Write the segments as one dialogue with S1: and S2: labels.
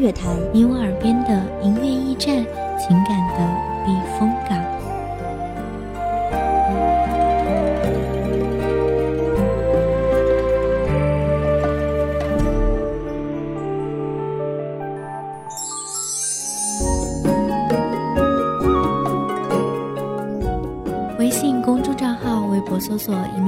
S1: 乐
S2: 坛，
S1: 你我耳边的音乐驿站，情感的避风港。微信公众账号、微博搜索“一米”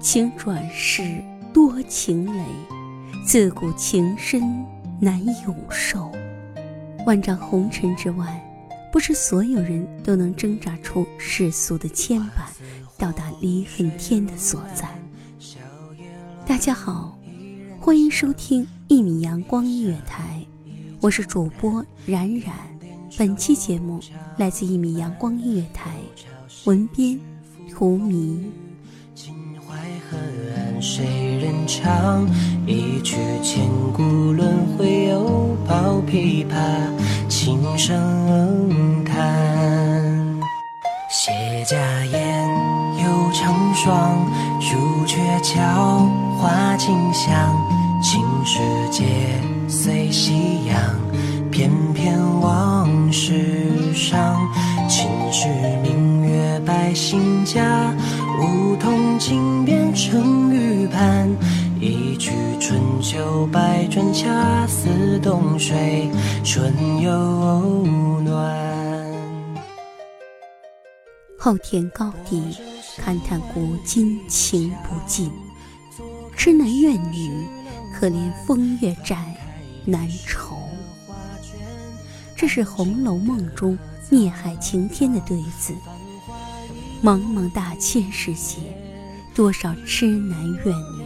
S3: 情转世多情泪，自古情深难永寿。万丈红尘之外，不是所有人都能挣扎出世俗的牵绊，到达离恨天的所在。大家好，欢迎收听一米阳光音乐台，我是主播冉冉。本期节目来自一米阳光音乐台，文编图迷。
S4: 河岸谁人唱？一曲千古轮回，又抱琵琶轻声叹。谢家宴，又成双，朱雀桥，花径香。青史皆随夕阳，翩翩往事伤。秦时明月百姓家，梧桐井边成玉盘。一曲春秋百转，恰似冬水春又暖。
S3: 后天高地，勘探古今情不尽。痴男怨女，可怜风月债难酬。这是《红楼梦》中孽海情天的对子。茫茫大千世界，多少痴男怨女。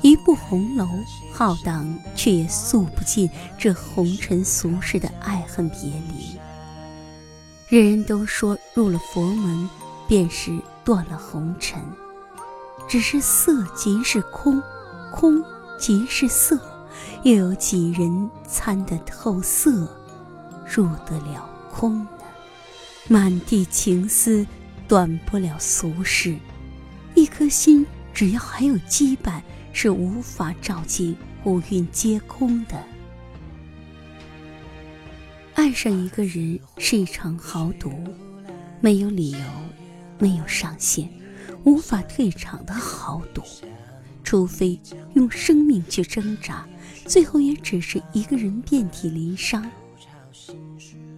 S3: 一部红楼，浩荡却也诉不尽这红尘俗世的爱恨别离。人人都说入了佛门，便是断了红尘。只是色即是空，空即是色，又有几人参得透色，入得了空？满地情丝，断不了俗世。一颗心，只要还有羁绊，是无法照进五蕴皆空的。爱上一个人是一场豪赌，没有理由，没有上限。无法退场的豪赌，除非用生命去挣扎，最后也只是一个人遍体鳞伤。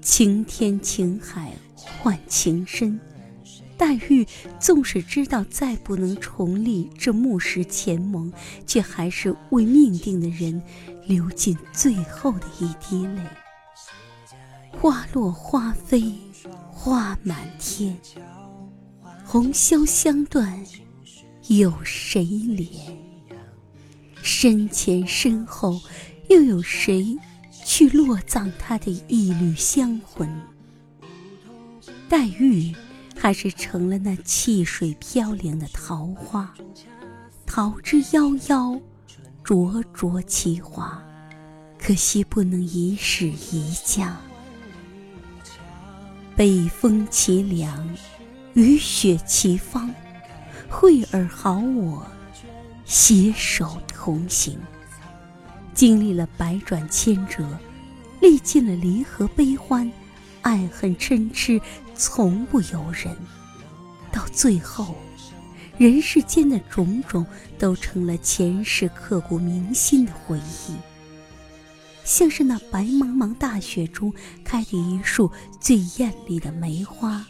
S3: 情天情海换情深，黛玉纵使知道再不能重立这木石前盟，却还是为命定的人流尽最后的一滴泪。花落花飞花满天。红绡香断，有谁怜？身前身后，又有谁去落葬他的一缕香魂？黛玉还是成了那气水飘零的桃花，桃之夭夭，灼灼其华，可惜不能一世一家。北风凄凉。雨雪齐芳，惠而好我，携手同行。经历了百转千折，历尽了离合悲欢，爱恨嗔痴从不由人。到最后，人世间的种种都成了前世刻骨铭心的回忆，像是那白茫茫大雪中开的一束最艳丽的梅花，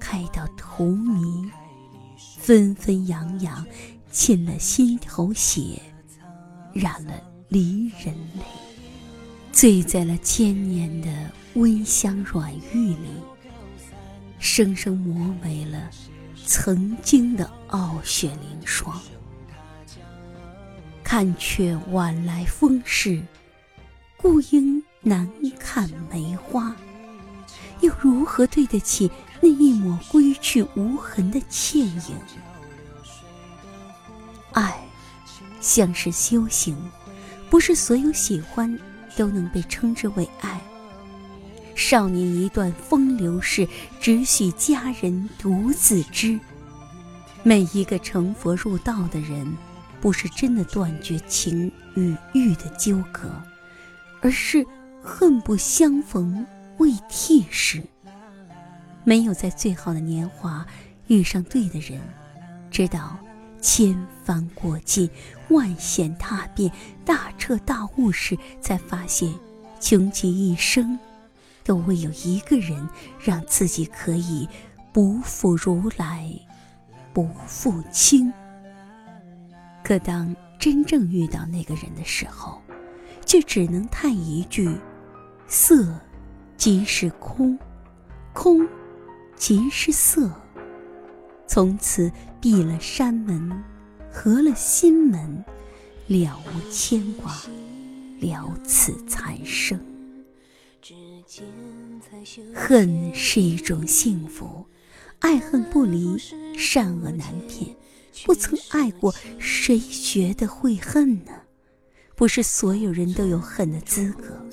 S3: 开到荼蘼，纷纷扬扬，沁了心头血，染了。离人泪，醉在了千年的温香软玉里，生生磨没了曾经的傲雪凌霜。看却晚来风势，故应难看梅花，又如何对得起那一抹归去无痕的倩影？爱，像是修行。不是所有喜欢都能被称之为爱。少年一段风流事，只许佳人独自知。每一个成佛入道的人，不是真的断绝情与欲的纠葛，而是恨不相逢未剃时。没有在最好的年华遇上对的人，知道。千帆过尽，万险踏遍，大彻大悟时，才发现，穷极一生，都未有一个人让自己可以不负如来，不负卿。可当真正遇到那个人的时候，却只能叹一句：色即是空，空即是色。从此闭了山门，合了心门，了无牵挂，了此残生。恨是一种幸福，爱恨不离，善恶难辨。不曾爱过，谁觉得会恨呢？不是所有人都有恨的资格。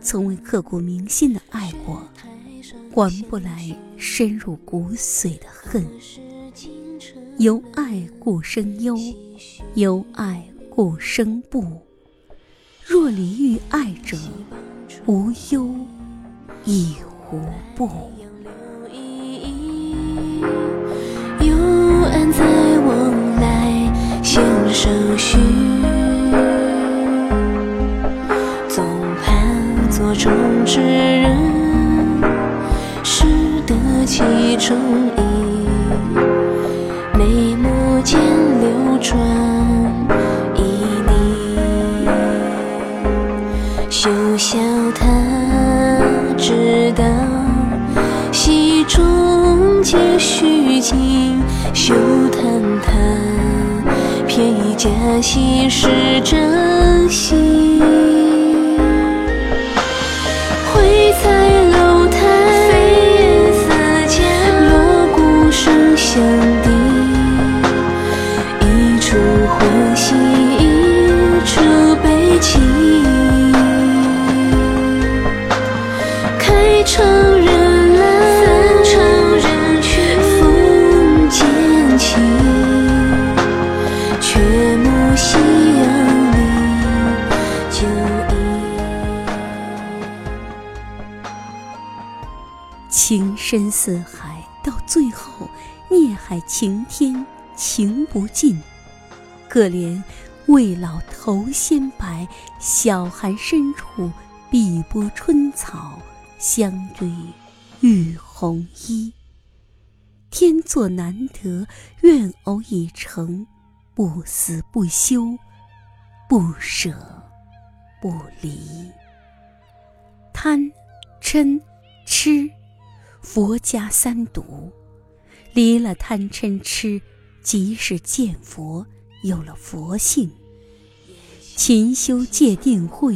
S3: 从未刻骨铭心的爱过。还不来深入骨髓的恨，由爱故生忧，由爱故生怖。若离欲爱者，无忧亦无怖。
S5: 幽暗在往来，先生许，总盼做中之人。其中意，眉目间流转旖旎。休笑他知道，戏中皆虚情。休叹他偏以假戏是真心。情
S3: 深似海，到最后孽海情天，情不尽。可怜未老头先白，小寒深处碧波春草，相对玉红衣。天作难得，愿偶已成，不死不休，不舍不离。贪嗔痴。佛家三毒，离了贪嗔痴，即是见佛，有了佛性。勤修戒定慧，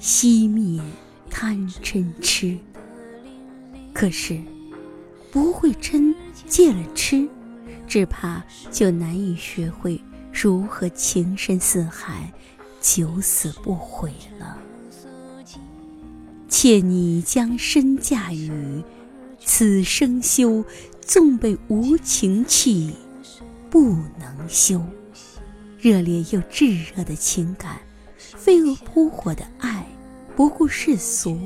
S3: 熄灭贪嗔痴。可是，不会嗔，戒了痴，只怕就难以学会如何情深似海，九死不悔了。妾拟将身嫁与。此生休，纵被无情弃，不能休。热烈又炙热的情感，飞蛾扑火的爱，不顾世俗，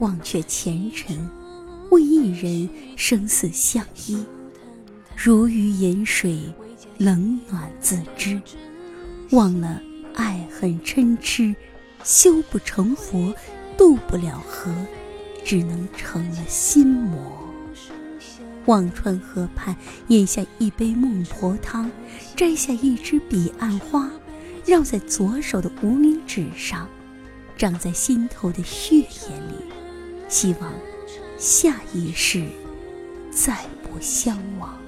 S3: 忘却前尘，为一人生死相依。如鱼饮水，冷暖自知。忘了爱恨嗔痴，修不成佛，渡不了河，只能成了心魔。忘川河畔，饮下一杯孟婆汤，摘下一支彼岸花，绕在左手的无名指上，长在心头的血液里。希望下一世再不相忘。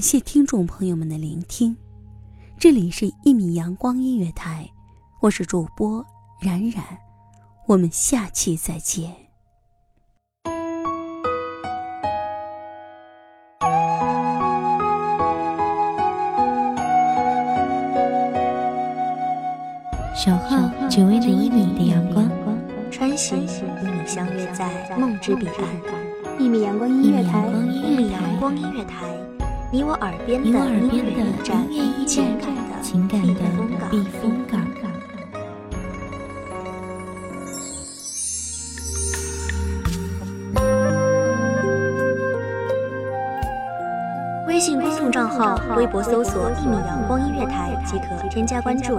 S3: 感谢听众朋友们的聆听，这里是一米阳光音乐台，我是主播冉冉，我们下期再见。
S1: 守候只为那一米的阳光，
S6: 穿行与你相约在梦之彼岸。一米阳光音乐台，一米阳光音乐台。你我耳边的音乐驿站，情感的避风港。微信公众账号，微博搜索“一米阳光音乐台”即可添加关注。